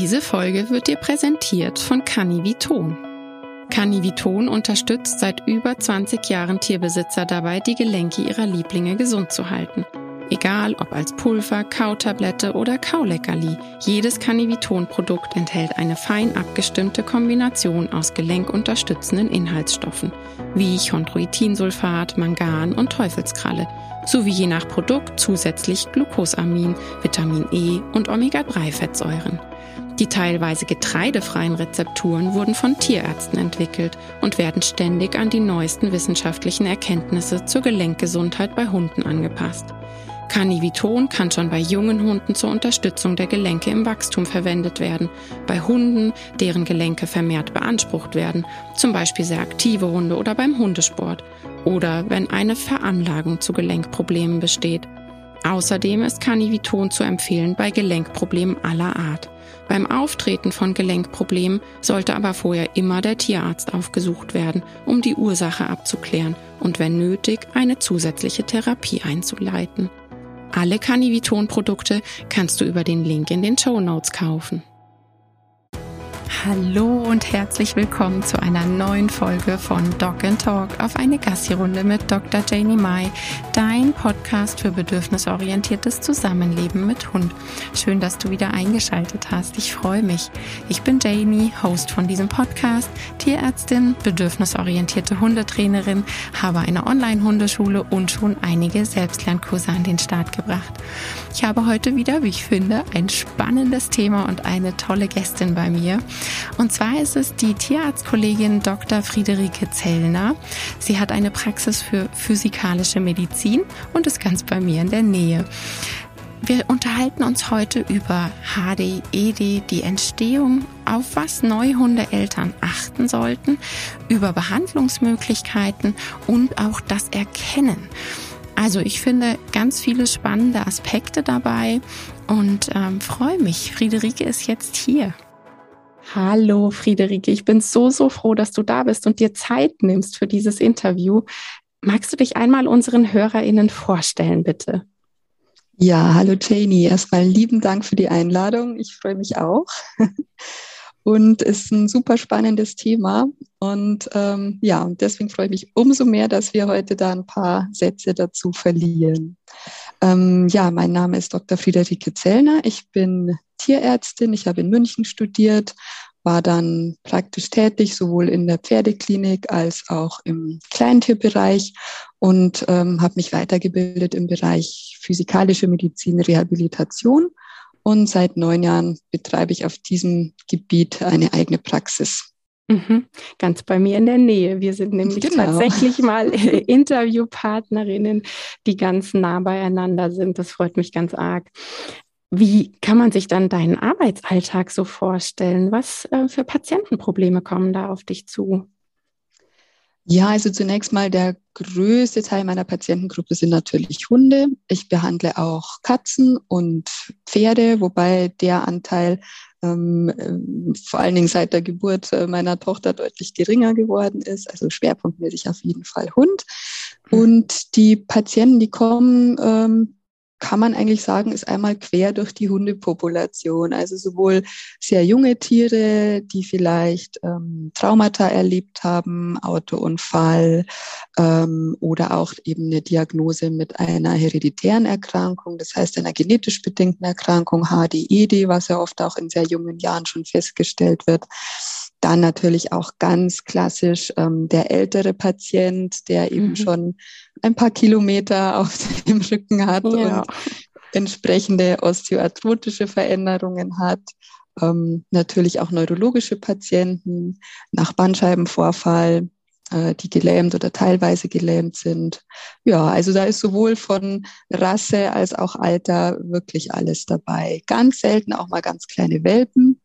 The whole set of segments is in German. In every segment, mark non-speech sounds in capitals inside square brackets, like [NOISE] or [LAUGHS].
Diese Folge wird dir präsentiert von Canniviton. Canniviton unterstützt seit über 20 Jahren Tierbesitzer dabei, die Gelenke ihrer Lieblinge gesund zu halten. Egal ob als Pulver, Kautablette oder Kauleckerli, jedes Canniviton-Produkt enthält eine fein abgestimmte Kombination aus gelenkunterstützenden Inhaltsstoffen, wie Chondroitinsulfat, Mangan und Teufelskralle, sowie je nach Produkt zusätzlich Glucosamin, Vitamin E und Omega-3-Fettsäuren. Die teilweise getreidefreien Rezepturen wurden von Tierärzten entwickelt und werden ständig an die neuesten wissenschaftlichen Erkenntnisse zur Gelenkgesundheit bei Hunden angepasst. Carniviton kann schon bei jungen Hunden zur Unterstützung der Gelenke im Wachstum verwendet werden. Bei Hunden, deren Gelenke vermehrt beansprucht werden, zum Beispiel sehr aktive Hunde oder beim Hundesport. Oder wenn eine Veranlagung zu Gelenkproblemen besteht. Außerdem ist Carniviton zu empfehlen bei Gelenkproblemen aller Art. Beim Auftreten von Gelenkproblemen sollte aber vorher immer der Tierarzt aufgesucht werden, um die Ursache abzuklären und wenn nötig eine zusätzliche Therapie einzuleiten. Alle Canniviton-Produkte kannst du über den Link in den Show Notes kaufen. Hallo und herzlich willkommen zu einer neuen Folge von Dog and Talk auf eine Gassi-Runde mit Dr. Janie Mai, dein Podcast für bedürfnisorientiertes Zusammenleben mit Hund. Schön, dass du wieder eingeschaltet hast. Ich freue mich. Ich bin Janie, Host von diesem Podcast, Tierärztin, bedürfnisorientierte Hundetrainerin, habe eine Online-Hundeschule und schon einige Selbstlernkurse an den Start gebracht. Ich habe heute wieder, wie ich finde, ein spannendes Thema und eine tolle Gästin bei mir. Und zwar ist es die Tierarztkollegin Dr. Friederike Zellner. Sie hat eine Praxis für physikalische Medizin und ist ganz bei mir in der Nähe. Wir unterhalten uns heute über HD, ED, die Entstehung, auf was Neuhundeeltern achten sollten, über Behandlungsmöglichkeiten und auch das Erkennen. Also ich finde ganz viele spannende Aspekte dabei und ähm, freue mich. Friederike ist jetzt hier. Hallo Friederike, ich bin so, so froh, dass du da bist und dir Zeit nimmst für dieses Interview. Magst du dich einmal unseren HörerInnen vorstellen, bitte? Ja, hallo Janie. Erstmal lieben Dank für die Einladung. Ich freue mich auch. [LAUGHS] Und es ist ein super spannendes Thema. Und ähm, ja, deswegen freue ich mich umso mehr, dass wir heute da ein paar Sätze dazu verlieren. Ähm, ja, mein Name ist Dr. Friederike Zellner. Ich bin Tierärztin. Ich habe in München studiert, war dann praktisch tätig, sowohl in der Pferdeklinik als auch im Kleintierbereich und ähm, habe mich weitergebildet im Bereich physikalische Medizin, Rehabilitation. Und seit neun Jahren betreibe ich auf diesem Gebiet eine eigene Praxis. Mhm. Ganz bei mir in der Nähe. Wir sind nämlich genau. tatsächlich [LAUGHS] mal Interviewpartnerinnen, die ganz nah beieinander sind. Das freut mich ganz arg. Wie kann man sich dann deinen Arbeitsalltag so vorstellen? Was äh, für Patientenprobleme kommen da auf dich zu? Ja, also zunächst mal der größte Teil meiner Patientengruppe sind natürlich Hunde. Ich behandle auch Katzen und Pferde, wobei der Anteil ähm, äh, vor allen Dingen seit der Geburt äh, meiner Tochter deutlich geringer geworden ist. Also schwerpunktmäßig auf jeden Fall Hund. Mhm. Und die Patienten, die kommen, ähm, kann man eigentlich sagen, ist einmal quer durch die Hundepopulation. Also sowohl sehr junge Tiere, die vielleicht ähm, Traumata erlebt haben, Autounfall ähm, oder auch eben eine Diagnose mit einer hereditären Erkrankung, das heißt einer genetisch bedingten Erkrankung, HDED, was ja oft auch in sehr jungen Jahren schon festgestellt wird. Dann natürlich auch ganz klassisch ähm, der ältere Patient, der eben mhm. schon ein paar Kilometer [LAUGHS] auf dem Rücken hat ja. und entsprechende osteoarthrotische Veränderungen hat. Ähm, natürlich auch neurologische Patienten nach Bandscheibenvorfall, äh, die gelähmt oder teilweise gelähmt sind. Ja, also da ist sowohl von Rasse als auch Alter wirklich alles dabei. Ganz selten auch mal ganz kleine Welpen.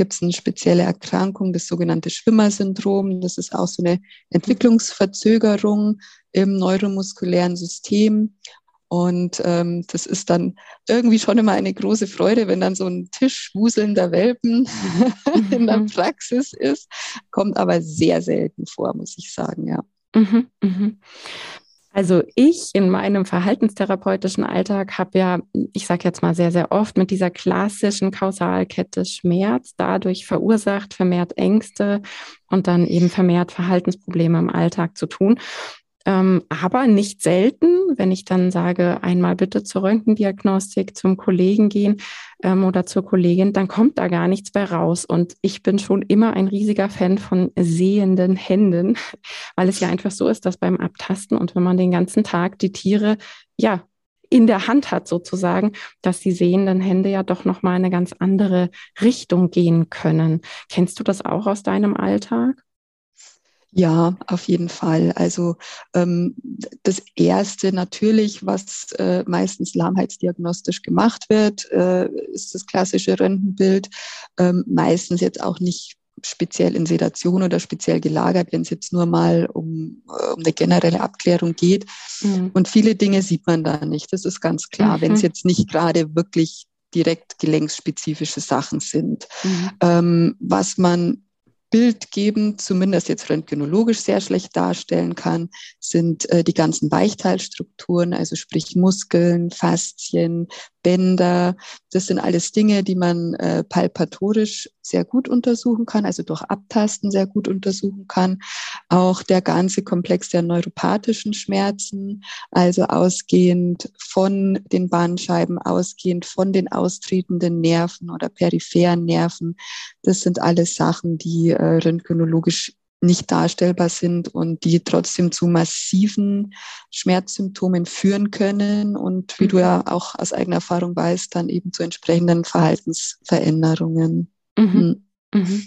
Gibt es eine spezielle Erkrankung, das sogenannte Schwimmersyndrom. Das ist auch so eine Entwicklungsverzögerung im neuromuskulären System. Und ähm, das ist dann irgendwie schon immer eine große Freude, wenn dann so ein Tisch wuselnder Welpen [LAUGHS] in der mhm. Praxis ist. Kommt aber sehr selten vor, muss ich sagen, ja. Mhm, mhm. Also ich in meinem verhaltenstherapeutischen Alltag habe ja, ich sage jetzt mal sehr, sehr oft mit dieser klassischen Kausalkette Schmerz dadurch verursacht, vermehrt Ängste und dann eben vermehrt Verhaltensprobleme im Alltag zu tun. Ähm, aber nicht selten, wenn ich dann sage, einmal bitte zur Röntgendiagnostik zum Kollegen gehen ähm, oder zur Kollegin, dann kommt da gar nichts bei raus. Und ich bin schon immer ein riesiger Fan von sehenden Händen, [LAUGHS] weil es ja einfach so ist, dass beim Abtasten und wenn man den ganzen Tag die Tiere, ja, in der Hand hat sozusagen, dass die sehenden Hände ja doch noch mal eine ganz andere Richtung gehen können. Kennst du das auch aus deinem Alltag? Ja, auf jeden Fall. Also ähm, das Erste natürlich, was äh, meistens lahmheitsdiagnostisch gemacht wird, äh, ist das klassische Röntgenbild. Ähm, meistens jetzt auch nicht speziell in Sedation oder speziell gelagert, wenn es jetzt nur mal um, äh, um eine generelle Abklärung geht. Mhm. Und viele Dinge sieht man da nicht. Das ist ganz klar, mhm. wenn es jetzt nicht gerade wirklich direkt gelenksspezifische Sachen sind. Mhm. Ähm, was man bildgebend, zumindest jetzt röntgenologisch sehr schlecht darstellen kann, sind äh, die ganzen Weichteilstrukturen, also sprich Muskeln, Faszien, Bänder. Das sind alles Dinge, die man äh, palpatorisch sehr gut untersuchen kann, also durch Abtasten sehr gut untersuchen kann. Auch der ganze Komplex der neuropathischen Schmerzen, also ausgehend von den Bandscheiben, ausgehend von den austretenden Nerven oder peripheren Nerven. Das sind alles Sachen, die äh, röntgenologisch nicht darstellbar sind und die trotzdem zu massiven Schmerzsymptomen führen können und wie du ja mhm. auch aus eigener Erfahrung weißt, dann eben zu entsprechenden Verhaltensveränderungen. Mhm. Mhm. mhm.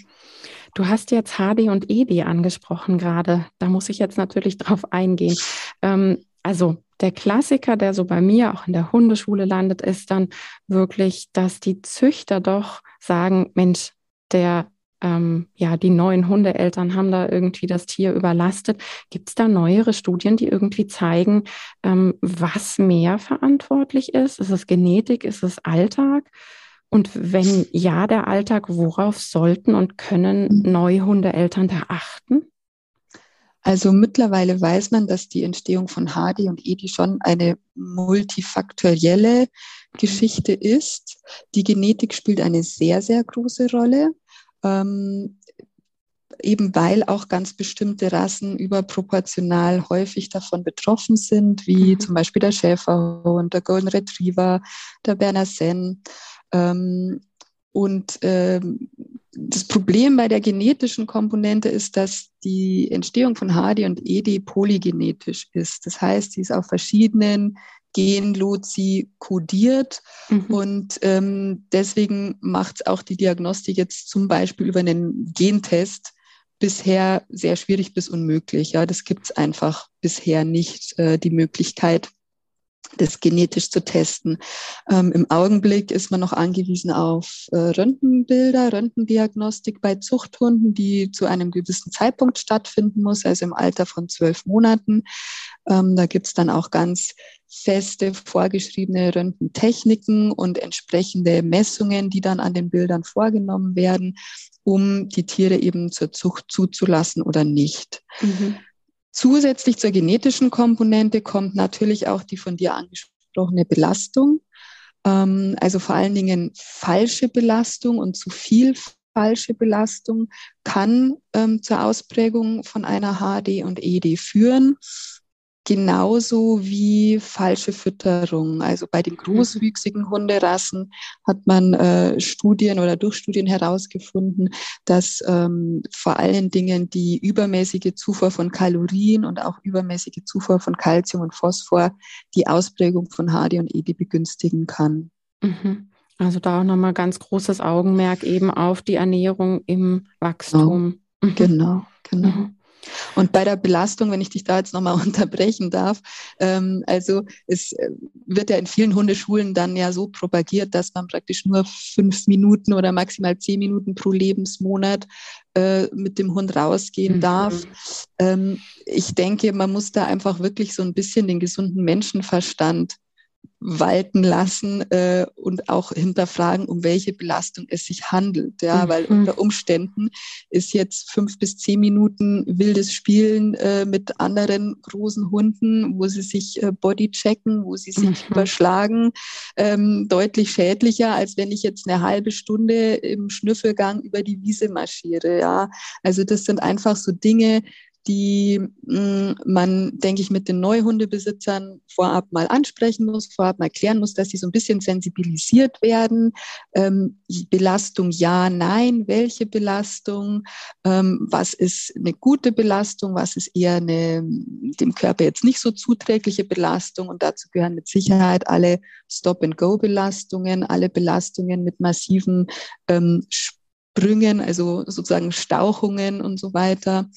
Du hast jetzt HD und ED angesprochen gerade. Da muss ich jetzt natürlich [LAUGHS] drauf eingehen. Ähm, also der Klassiker, der so bei mir auch in der Hundeschule landet, ist dann wirklich, dass die Züchter doch sagen, Mensch, der ähm, ja, die neuen Hundeeltern haben da irgendwie das Tier überlastet. Gibt es da neuere Studien, die irgendwie zeigen, ähm, was mehr verantwortlich ist? Ist es Genetik? Ist es Alltag? Und wenn ja, der Alltag, worauf sollten und können mhm. neue Hundeeltern da achten? Also mittlerweile weiß man, dass die Entstehung von HD und EDI schon eine multifaktorielle Geschichte ist. Die Genetik spielt eine sehr, sehr große Rolle ähm, eben weil auch ganz bestimmte Rassen überproportional häufig davon betroffen sind, wie mhm. zum Beispiel der Schäferhund, der Golden Retriever, der Berner Senn. Ähm, und ähm, das Problem bei der genetischen Komponente ist, dass die Entstehung von HD und ED polygenetisch ist. Das heißt, sie ist auf verschiedenen Genlozi kodiert. Mhm. Und ähm, deswegen macht auch die Diagnostik jetzt zum Beispiel über einen Gentest bisher sehr schwierig bis unmöglich. Ja, das gibt es einfach bisher nicht, äh, die Möglichkeit, das genetisch zu testen. Ähm, Im Augenblick ist man noch angewiesen auf äh, Röntgenbilder, Röntgendiagnostik bei Zuchthunden, die zu einem gewissen Zeitpunkt stattfinden muss, also im Alter von zwölf Monaten. Ähm, da gibt's dann auch ganz feste vorgeschriebene Röntgentechniken und entsprechende Messungen, die dann an den Bildern vorgenommen werden, um die Tiere eben zur Zucht zuzulassen oder nicht. Mhm. Zusätzlich zur genetischen Komponente kommt natürlich auch die von dir angesprochene Belastung. Ähm, also vor allen Dingen falsche Belastung und zu viel falsche Belastung kann ähm, zur Ausprägung von einer HD und ED führen genauso wie falsche Fütterung. Also bei den mhm. großwüchsigen Hunderassen hat man äh, Studien oder durch Studien herausgefunden, dass ähm, vor allen Dingen die übermäßige Zufuhr von Kalorien und auch übermäßige Zufuhr von Kalzium und Phosphor die Ausprägung von HD und ED begünstigen kann. Mhm. Also da auch nochmal ganz großes Augenmerk eben auf die Ernährung im Wachstum. Genau, mhm. genau. genau. Und bei der Belastung, wenn ich dich da jetzt nochmal [LAUGHS] unterbrechen darf, ähm, also es äh, wird ja in vielen Hundeschulen dann ja so propagiert, dass man praktisch nur fünf Minuten oder maximal zehn Minuten pro Lebensmonat äh, mit dem Hund rausgehen mhm. darf. Ähm, ich denke, man muss da einfach wirklich so ein bisschen den gesunden Menschenverstand walten lassen äh, und auch hinterfragen, um welche Belastung es sich handelt. Ja, mhm. weil unter Umständen ist jetzt fünf bis zehn Minuten wildes Spielen äh, mit anderen großen Hunden, wo sie sich äh, body checken, wo sie sich mhm. überschlagen, ähm, deutlich schädlicher, als wenn ich jetzt eine halbe Stunde im Schnüffelgang über die Wiese marschiere. Ja, also das sind einfach so Dinge, die mm, man, denke ich, mit den Neuhundebesitzern vorab mal ansprechen muss, vorab mal klären muss, dass sie so ein bisschen sensibilisiert werden. Ähm, Belastung ja, nein, welche Belastung, ähm, was ist eine gute Belastung, was ist eher eine dem Körper jetzt nicht so zuträgliche Belastung? Und dazu gehören mit Sicherheit alle Stop-and-Go-Belastungen, alle Belastungen mit massiven ähm, Sprüngen, also sozusagen Stauchungen und so weiter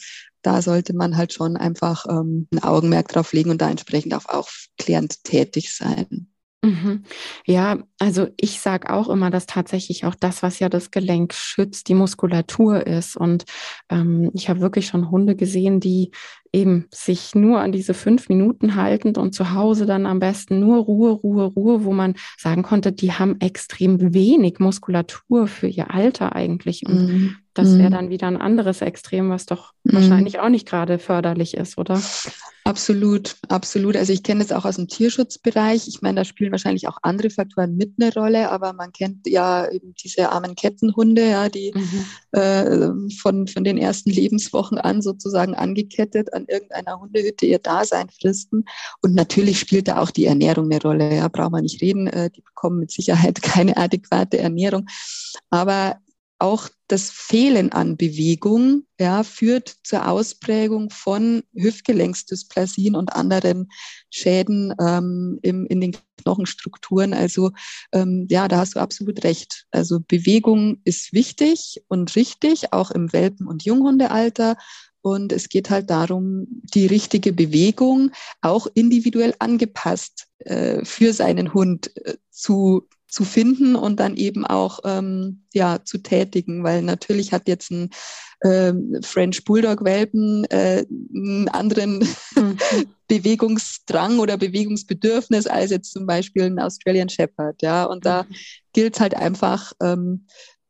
da sollte man halt schon einfach ähm, ein Augenmerk drauf legen und da entsprechend auch aufklärend tätig sein. Mhm. Ja, also ich sage auch immer, dass tatsächlich auch das, was ja das Gelenk schützt, die Muskulatur ist. Und ähm, ich habe wirklich schon Hunde gesehen, die eben sich nur an diese fünf Minuten haltend und zu Hause dann am besten nur Ruhe, Ruhe, Ruhe, wo man sagen konnte, die haben extrem wenig Muskulatur für ihr Alter eigentlich. Und mhm. Das wäre mhm. dann wieder ein anderes Extrem, was doch mhm. wahrscheinlich auch nicht gerade förderlich ist, oder? Absolut, absolut. Also ich kenne es auch aus dem Tierschutzbereich. Ich meine, da spielen wahrscheinlich auch andere Faktoren mit eine Rolle, aber man kennt ja eben diese armen Kettenhunde, ja, die mhm. äh, von, von den ersten Lebenswochen an sozusagen angekettet an irgendeiner Hundehütte ihr Dasein fristen. Und natürlich spielt da auch die Ernährung eine Rolle. Ja, braucht man nicht reden. Äh, die bekommen mit Sicherheit [LAUGHS] keine adäquate Ernährung. Aber auch das Fehlen an Bewegung ja, führt zur Ausprägung von Hüftgelenksplasien und anderen Schäden ähm, im, in den Knochenstrukturen. Also ähm, ja, da hast du absolut recht. Also Bewegung ist wichtig und richtig, auch im Welpen- und Junghundealter. Und es geht halt darum, die richtige Bewegung auch individuell angepasst äh, für seinen Hund äh, zu zu finden und dann eben auch ähm, ja zu tätigen, weil natürlich hat jetzt ein ähm, French Bulldog Welpen äh, einen anderen mhm. [LAUGHS] Bewegungsdrang oder Bewegungsbedürfnis als jetzt zum Beispiel ein Australian Shepherd, ja. Und da mhm. gilt halt einfach ähm,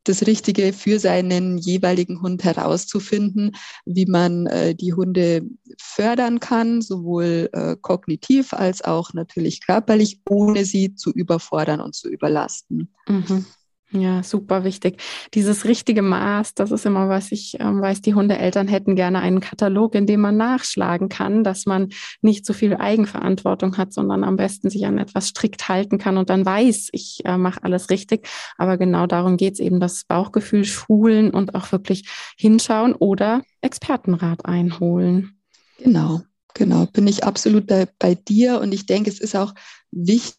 das Richtige für seinen jeweiligen Hund herauszufinden, wie man äh, die Hunde fördern kann, sowohl äh, kognitiv als auch natürlich körperlich, ohne sie zu überfordern und zu überlasten. Mhm. Ja, super wichtig. Dieses richtige Maß, das ist immer was ich ähm, weiß, die Hundeeltern hätten gerne einen Katalog, in dem man nachschlagen kann, dass man nicht so viel Eigenverantwortung hat, sondern am besten sich an etwas strikt halten kann und dann weiß, ich äh, mache alles richtig. Aber genau darum geht's eben, das Bauchgefühl schulen und auch wirklich hinschauen oder Expertenrat einholen. Genau. Genau, bin ich absolut bei, bei dir und ich denke, es ist auch wichtig,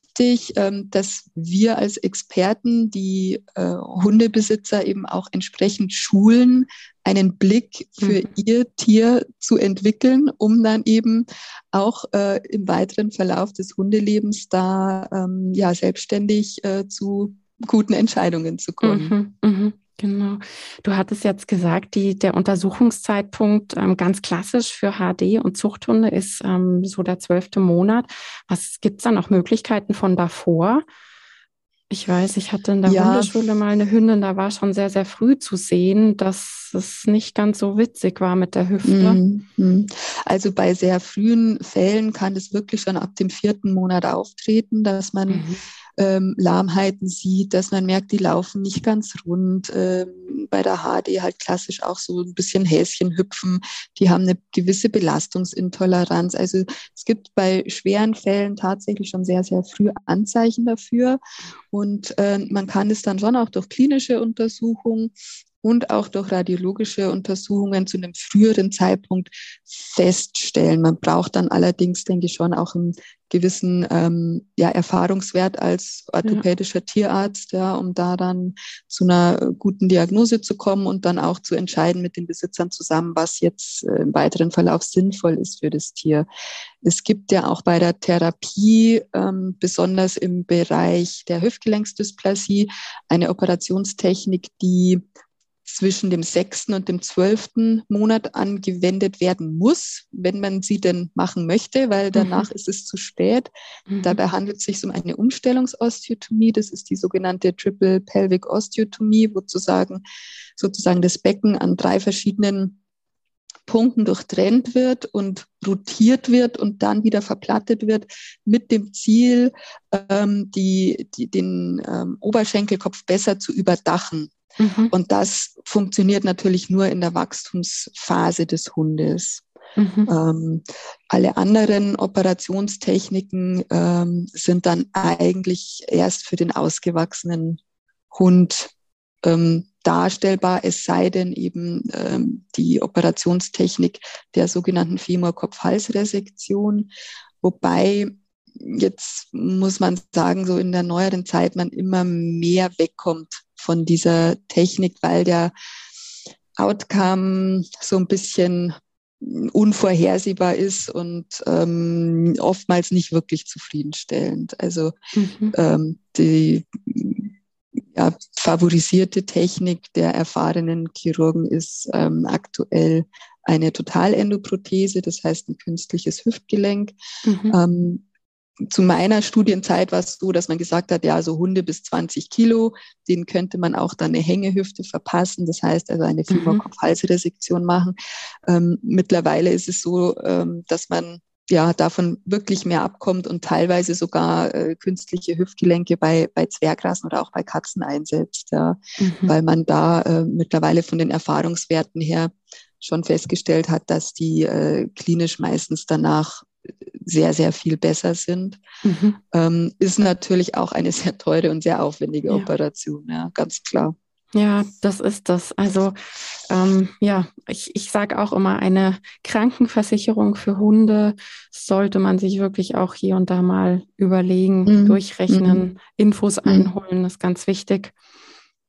ähm, dass wir als Experten die äh, Hundebesitzer eben auch entsprechend schulen, einen Blick für mhm. ihr Tier zu entwickeln, um dann eben auch äh, im weiteren Verlauf des Hundelebens da ähm, ja selbstständig äh, zu guten Entscheidungen zu kommen. Mhm, mh. Genau. Du hattest jetzt gesagt, die, der Untersuchungszeitpunkt ähm, ganz klassisch für HD und Zuchthunde ist ähm, so der zwölfte Monat. Was gibt's da noch Möglichkeiten von davor? Ich weiß, ich hatte in der ja. Hundeschule mal eine Hündin, da war schon sehr, sehr früh zu sehen, dass es nicht ganz so witzig war mit der Hüfte. Mhm. Also bei sehr frühen Fällen kann es wirklich schon ab dem vierten Monat auftreten, dass man mhm ähm, Lahmheiten sieht, dass man merkt, die laufen nicht ganz rund. Ähm, bei der HD halt klassisch auch so ein bisschen Häschen hüpfen. Die haben eine gewisse Belastungsintoleranz. Also es gibt bei schweren Fällen tatsächlich schon sehr, sehr früh Anzeichen dafür. Und äh, man kann es dann schon auch durch klinische Untersuchungen und auch durch radiologische Untersuchungen zu einem früheren Zeitpunkt feststellen. Man braucht dann allerdings, denke ich, schon auch einen gewissen ähm, ja, Erfahrungswert als orthopädischer ja. Tierarzt, ja, um da dann zu einer guten Diagnose zu kommen und dann auch zu entscheiden mit den Besitzern zusammen, was jetzt äh, im weiteren Verlauf sinnvoll ist für das Tier. Es gibt ja auch bei der Therapie, ähm, besonders im Bereich der Hüftgelenksdysplasie, eine Operationstechnik, die zwischen dem sechsten und dem zwölften Monat angewendet werden muss, wenn man sie denn machen möchte, weil danach mhm. ist es zu spät. Mhm. Dabei handelt es sich um eine Umstellungsosteotomie. Das ist die sogenannte Triple Pelvic Osteotomie, wo sozusagen, sozusagen das Becken an drei verschiedenen Punkten durchtrennt wird und rotiert wird und dann wieder verplattet wird mit dem Ziel, ähm, die, die, den ähm, Oberschenkelkopf besser zu überdachen. Mhm. Und das funktioniert natürlich nur in der Wachstumsphase des Hundes. Mhm. Ähm, alle anderen Operationstechniken ähm, sind dann eigentlich erst für den ausgewachsenen Hund ähm, darstellbar, es sei denn eben ähm, die Operationstechnik der sogenannten Femur-Kopf-Hals-Resektion, wobei jetzt muss man sagen, so in der neueren Zeit man immer mehr wegkommt von dieser Technik, weil der Outcome so ein bisschen unvorhersehbar ist und ähm, oftmals nicht wirklich zufriedenstellend. Also mhm. ähm, die ja, favorisierte Technik der erfahrenen Chirurgen ist ähm, aktuell eine Totalendoprothese, das heißt ein künstliches Hüftgelenk. Mhm. Ähm, zu meiner Studienzeit war es so, dass man gesagt hat, ja, so Hunde bis 20 Kilo, denen könnte man auch dann eine Hängehüfte verpassen, das heißt also eine Fieberkopf-Halsresektion machen. Ähm, mittlerweile ist es so, ähm, dass man ja davon wirklich mehr abkommt und teilweise sogar äh, künstliche Hüftgelenke bei, bei Zwergrassen oder auch bei Katzen einsetzt, ja, mhm. weil man da äh, mittlerweile von den Erfahrungswerten her schon festgestellt hat, dass die äh, klinisch meistens danach sehr, sehr viel besser sind, mhm. ähm, ist natürlich auch eine sehr teure und sehr aufwendige ja. Operation, ja, ganz klar. Ja, das ist das. Also ähm, ja, ich, ich sage auch immer, eine Krankenversicherung für Hunde sollte man sich wirklich auch hier und da mal überlegen, mhm. durchrechnen, mhm. Infos mhm. einholen, ist ganz wichtig.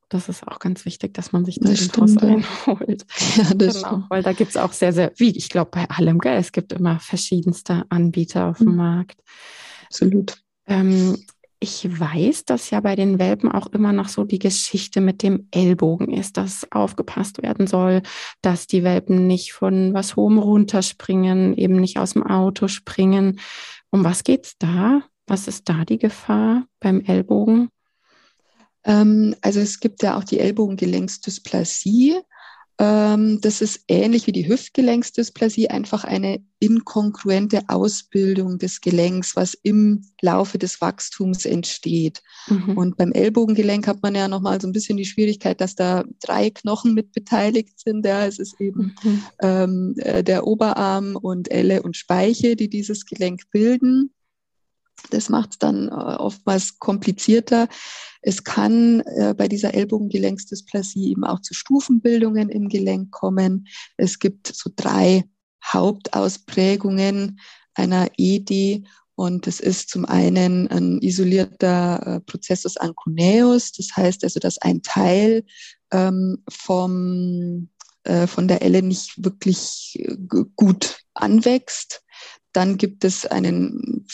Das ist auch ganz wichtig, dass man sich da das Infos stimmt. einholt. [LAUGHS] Ja, das genau, stimmt. weil da gibt es auch sehr, sehr, wie ich glaube, bei allem, gell, es gibt immer verschiedenste Anbieter auf dem mhm. Markt. Absolut. Ähm, ich weiß, dass ja bei den Welpen auch immer noch so die Geschichte mit dem Ellbogen ist, dass aufgepasst werden soll, dass die Welpen nicht von was hohem runterspringen, eben nicht aus dem Auto springen. Um was geht's da? Was ist da die Gefahr beim Ellbogen? Ähm, also es gibt ja auch die Ellbogengelenksdysplasie. Ähm, das ist ähnlich wie die Hüftgelenksdysplasie, einfach eine inkongruente Ausbildung des Gelenks, was im Laufe des Wachstums entsteht. Mhm. Und beim Ellbogengelenk hat man ja nochmal so ein bisschen die Schwierigkeit, dass da drei Knochen mit beteiligt sind. Ja, es ist eben mhm. ähm, äh, der Oberarm und Elle und Speiche, die dieses Gelenk bilden. Das macht es dann äh, oftmals komplizierter. Es kann äh, bei dieser Ellbogengelenksdysplasie eben auch zu Stufenbildungen im Gelenk kommen. Es gibt so drei Hauptausprägungen einer ED und es ist zum einen ein isolierter äh, Prozessus ancuneus, das heißt also, dass ein Teil ähm, vom, äh, von der Elle nicht wirklich äh, gut anwächst. Dann gibt es einen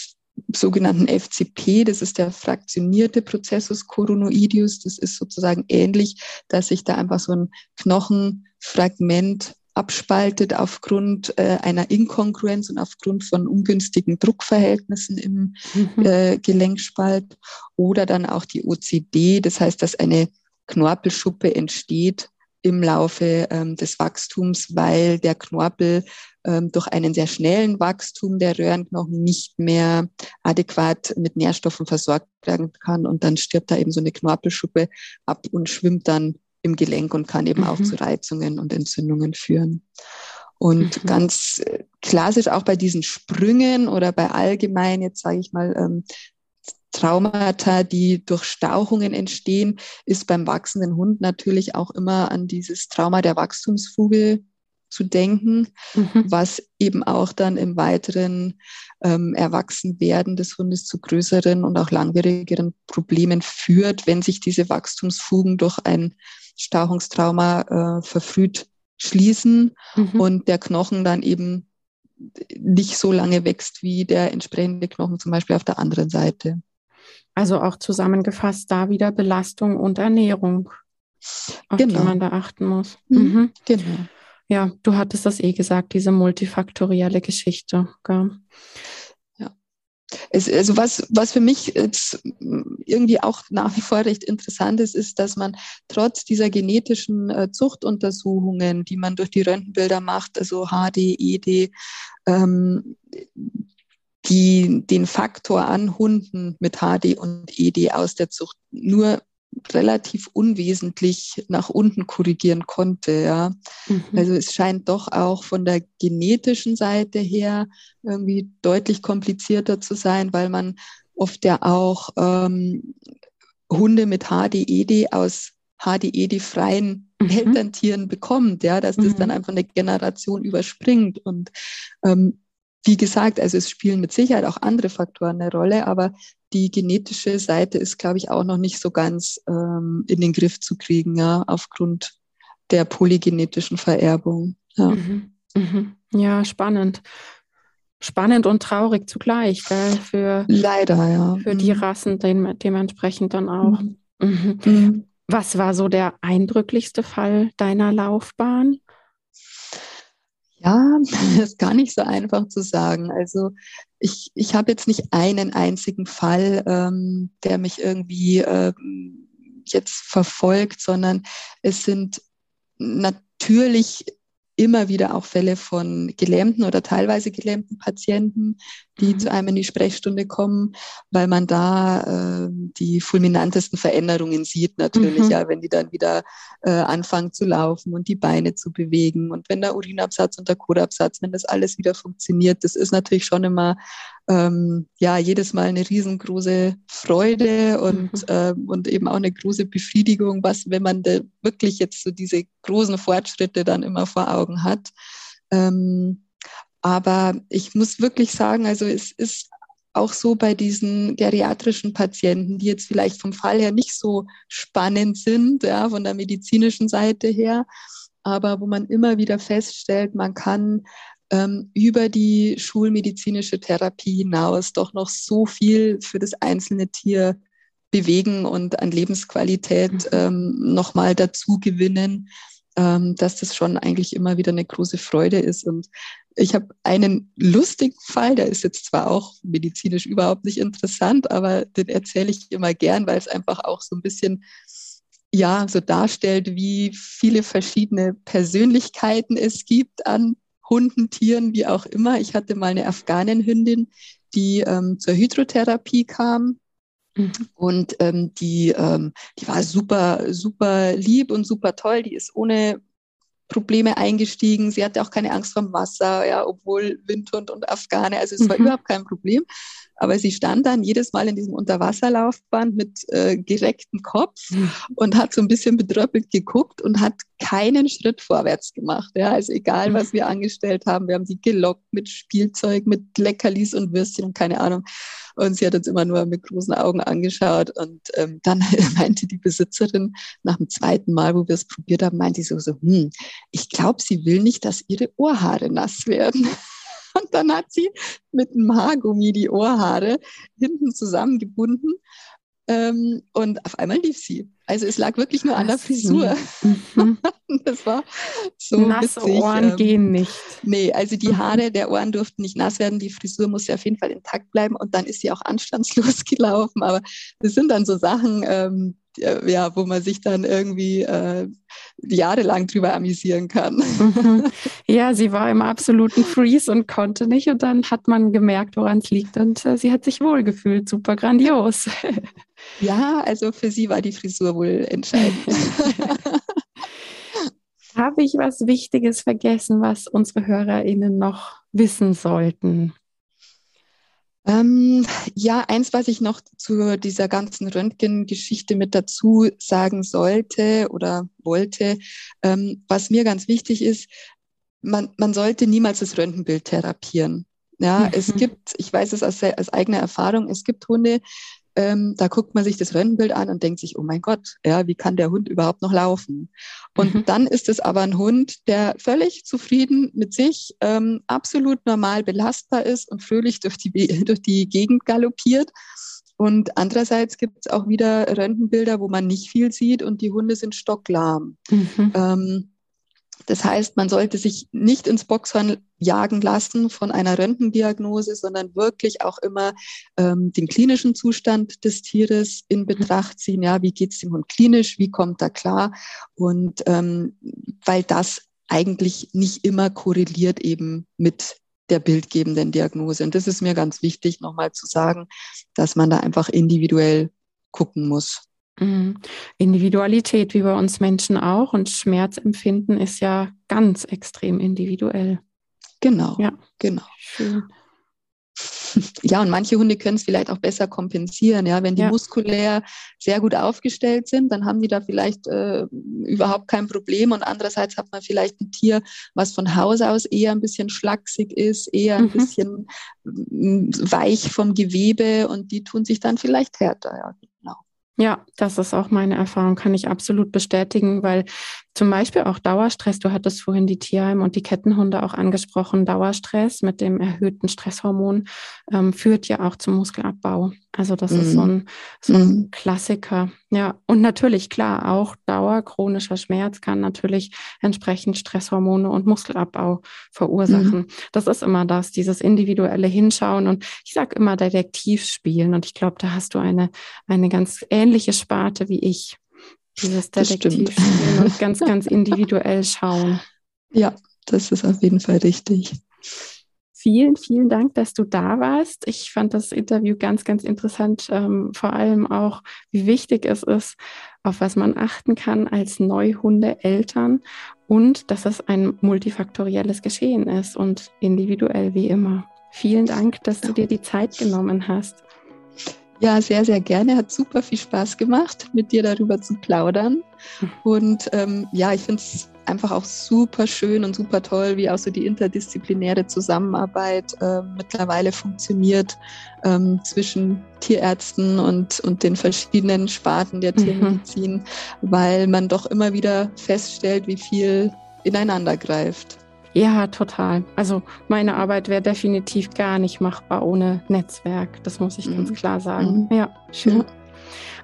sogenannten FCP, das ist der fraktionierte Prozessus coronoideus. Das ist sozusagen ähnlich, dass sich da einfach so ein Knochenfragment abspaltet aufgrund äh, einer Inkongruenz und aufgrund von ungünstigen Druckverhältnissen im mhm. äh, Gelenkspalt oder dann auch die OCD, das heißt, dass eine Knorpelschuppe entsteht im Laufe ähm, des Wachstums, weil der Knorpel ähm, durch einen sehr schnellen Wachstum der Röhrenknochen nicht mehr adäquat mit Nährstoffen versorgt werden kann. Und dann stirbt da eben so eine Knorpelschuppe ab und schwimmt dann im Gelenk und kann eben mhm. auch zu Reizungen und Entzündungen führen. Und mhm. ganz äh, klassisch auch bei diesen Sprüngen oder bei allgemein, jetzt sage ich mal, ähm, Traumata, die durch Stauchungen entstehen, ist beim wachsenden Hund natürlich auch immer an dieses Trauma der Wachstumsfuge zu denken, mhm. was eben auch dann im weiteren ähm, Erwachsenwerden des Hundes zu größeren und auch langwierigeren Problemen führt, wenn sich diese Wachstumsfugen durch ein Stauchungstrauma äh, verfrüht schließen mhm. und der Knochen dann eben nicht so lange wächst wie der entsprechende Knochen zum Beispiel auf der anderen Seite. Also auch zusammengefasst da wieder Belastung und Ernährung. auf genau. die man da achten muss. Mhm. Mhm. Genau. Ja, du hattest das eh gesagt, diese multifaktorielle Geschichte. Gell? Es, also was, was für mich jetzt irgendwie auch nach wie vor recht interessant ist, ist, dass man trotz dieser genetischen äh, Zuchtuntersuchungen, die man durch die Röntgenbilder macht, also HD, ED, ähm, die den Faktor an Hunden mit HD und ED aus der Zucht nur relativ unwesentlich nach unten korrigieren konnte. Ja. Mhm. Also es scheint doch auch von der genetischen Seite her irgendwie deutlich komplizierter zu sein, weil man oft ja auch ähm, Hunde mit HDED aus HDED-freien mhm. Elterntieren bekommt, ja, dass das mhm. dann einfach eine Generation überspringt. Und ähm, wie gesagt, also es spielen mit Sicherheit auch andere Faktoren eine Rolle, aber die genetische Seite ist, glaube ich, auch noch nicht so ganz ähm, in den Griff zu kriegen, ja, aufgrund der polygenetischen Vererbung. Ja, mhm. Mhm. ja spannend. Spannend und traurig zugleich, gell? Für, Leider, ja. Für die mhm. Rassen dem, dementsprechend dann auch. Mhm. Mhm. Was war so der eindrücklichste Fall deiner Laufbahn? Ja, das [LAUGHS] ist gar nicht so einfach zu sagen. Also ich, ich habe jetzt nicht einen einzigen Fall, ähm, der mich irgendwie ähm, jetzt verfolgt, sondern es sind natürlich immer wieder auch Fälle von gelähmten oder teilweise gelähmten Patienten, die mhm. zu einem in die Sprechstunde kommen, weil man da äh, die fulminantesten Veränderungen sieht natürlich, mhm. ja, wenn die dann wieder äh, anfangen zu laufen und die Beine zu bewegen und wenn der Urinabsatz und der Kotabsatz, wenn das alles wieder funktioniert, das ist natürlich schon immer ähm, ja jedes Mal eine riesengroße Freude und, mhm. ähm, und eben auch eine große Befriedigung, was, wenn man da wirklich jetzt so diese großen Fortschritte dann immer vor Augen hat. Ähm, aber ich muss wirklich sagen, also es ist auch so bei diesen geriatrischen Patienten, die jetzt vielleicht vom Fall her nicht so spannend sind, ja, von der medizinischen Seite her, aber wo man immer wieder feststellt, man kann ähm, über die schulmedizinische Therapie hinaus doch noch so viel für das einzelne Tier bewegen und an Lebensqualität mhm. ähm, nochmal dazu gewinnen, dass das schon eigentlich immer wieder eine große Freude ist. Und ich habe einen lustigen Fall, der ist jetzt zwar auch medizinisch überhaupt nicht interessant, aber den erzähle ich immer gern, weil es einfach auch so ein bisschen ja, so darstellt, wie viele verschiedene Persönlichkeiten es gibt an Hunden, Tieren, wie auch immer. Ich hatte mal eine Afghanenhündin, die ähm, zur Hydrotherapie kam. Mhm. Und ähm, die, ähm, die war super, super lieb und super toll. Die ist ohne Probleme eingestiegen. Sie hatte auch keine Angst vor Wasser, ja, obwohl Windhund und Afghane, also es mhm. war überhaupt kein Problem. Aber sie stand dann jedes Mal in diesem Unterwasserlaufband mit äh, gerecktem Kopf mhm. und hat so ein bisschen bedröppelt geguckt und hat keinen Schritt vorwärts gemacht. Ja, also egal, was wir angestellt haben, wir haben sie gelockt mit Spielzeug, mit Leckerlis und Würstchen und keine Ahnung. Und sie hat uns immer nur mit großen Augen angeschaut. Und ähm, dann [LAUGHS] meinte die Besitzerin nach dem zweiten Mal, wo wir es probiert haben, meinte sie so, so hm, ich glaube, sie will nicht, dass ihre Ohrhaare nass werden. Und dann hat sie mit einem Haargummi die Ohrhaare hinten zusammengebunden. Ähm, und auf einmal lief sie. Also es lag wirklich nur an der Frisur. Mhm. [LAUGHS] das war so Nasse witzig. Ohren ähm, gehen nicht. Nee, also die mhm. Haare der Ohren durften nicht nass werden. Die Frisur musste auf jeden Fall intakt bleiben. Und dann ist sie auch anstandslos [LAUGHS] gelaufen. Aber das sind dann so Sachen, ähm, äh, ja, wo man sich dann irgendwie äh, jahrelang drüber amüsieren kann. Mhm. [LAUGHS] Ja, sie war im absoluten Freeze und konnte nicht. Und dann hat man gemerkt, woran es liegt. Und äh, sie hat sich wohlgefühlt. Super grandios. [LAUGHS] Ja, also für sie war die Frisur wohl entscheidend. [LAUGHS] Habe ich was Wichtiges vergessen, was unsere HörerInnen noch wissen sollten? Ähm, ja, eins, was ich noch zu dieser ganzen Röntgengeschichte mit dazu sagen sollte oder wollte, ähm, was mir ganz wichtig ist, man, man sollte niemals das Röntgenbild therapieren. Ja, mhm. es gibt, ich weiß es aus, aus eigener Erfahrung, es gibt Hunde, ähm, da guckt man sich das Röntgenbild an und denkt sich, oh mein Gott, ja, wie kann der Hund überhaupt noch laufen? Und mhm. dann ist es aber ein Hund, der völlig zufrieden mit sich, ähm, absolut normal belastbar ist und fröhlich durch die, [LAUGHS] durch die Gegend galoppiert. Und andererseits gibt es auch wieder Röntgenbilder, wo man nicht viel sieht und die Hunde sind stocklahm. Mhm. Ähm, das heißt, man sollte sich nicht ins Boxhorn jagen lassen von einer Röntgendiagnose, sondern wirklich auch immer ähm, den klinischen Zustand des Tieres in mhm. Betracht ziehen. Ja, wie geht's dem Hund klinisch? Wie kommt er klar? Und ähm, weil das eigentlich nicht immer korreliert eben mit der bildgebenden Diagnose. Und das ist mir ganz wichtig, nochmal zu sagen, dass man da einfach individuell gucken muss. Mhm. Individualität, wie bei uns Menschen auch. Und Schmerzempfinden ist ja ganz extrem individuell. Genau. Ja, genau. Schön. [LAUGHS] Ja, und manche Hunde können es vielleicht auch besser kompensieren. Ja, wenn die ja. muskulär sehr gut aufgestellt sind, dann haben die da vielleicht äh, überhaupt kein Problem. Und andererseits hat man vielleicht ein Tier, was von Haus aus eher ein bisschen schlaksig ist, eher ein mhm. bisschen mm, weich vom Gewebe und die tun sich dann vielleicht härter. Ja. Ja, das ist auch meine Erfahrung, kann ich absolut bestätigen, weil zum Beispiel auch Dauerstress, du hattest vorhin die Tierheim- und die Kettenhunde auch angesprochen, Dauerstress mit dem erhöhten Stresshormon ähm, führt ja auch zum Muskelabbau. Also das mhm. ist so ein, so ein mhm. Klassiker. Ja, und natürlich, klar, auch Dauer chronischer Schmerz kann natürlich entsprechend Stresshormone und Muskelabbau verursachen. Mhm. Das ist immer das, dieses individuelle Hinschauen und ich sage immer Detektiv spielen und ich glaube, da hast du eine, eine ganz ähnliche Sparte wie ich. Dieses Detektiv spielen und ganz, [LAUGHS] ganz individuell schauen. Ja, das ist auf jeden Fall richtig vielen, vielen Dank, dass du da warst. Ich fand das Interview ganz, ganz interessant, ähm, vor allem auch, wie wichtig es ist, auf was man achten kann als Neuhundeeltern und dass es ein multifaktorielles Geschehen ist und individuell wie immer. Vielen Dank, dass du dir die Zeit genommen hast. Ja, sehr, sehr gerne. Hat super viel Spaß gemacht, mit dir darüber zu plaudern. [LAUGHS] Und ähm, ja, ich finde es einfach auch super schön und super toll, wie auch so die interdisziplinäre Zusammenarbeit äh, mittlerweile funktioniert ähm, zwischen Tierärzten und, und den verschiedenen Sparten der mhm. Tiermedizin, mhm. weil man doch immer wieder feststellt, wie viel ineinander greift. Ja, total. Also meine Arbeit wäre definitiv gar nicht machbar ohne Netzwerk. Das muss ich mhm. ganz klar sagen. Mhm. Ja, schön. Ja.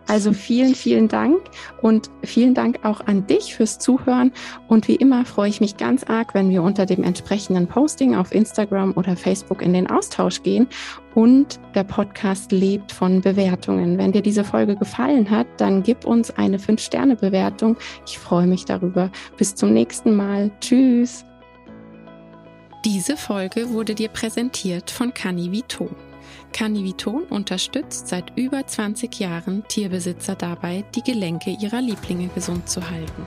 Also vielen, vielen Dank und vielen Dank auch an dich fürs Zuhören. Und wie immer freue ich mich ganz arg, wenn wir unter dem entsprechenden Posting auf Instagram oder Facebook in den Austausch gehen. Und der Podcast lebt von Bewertungen. Wenn dir diese Folge gefallen hat, dann gib uns eine 5-Sterne-Bewertung. Ich freue mich darüber. Bis zum nächsten Mal. Tschüss. Diese Folge wurde dir präsentiert von Cani Vito. Canniviton unterstützt seit über 20 Jahren Tierbesitzer dabei, die Gelenke ihrer Lieblinge gesund zu halten.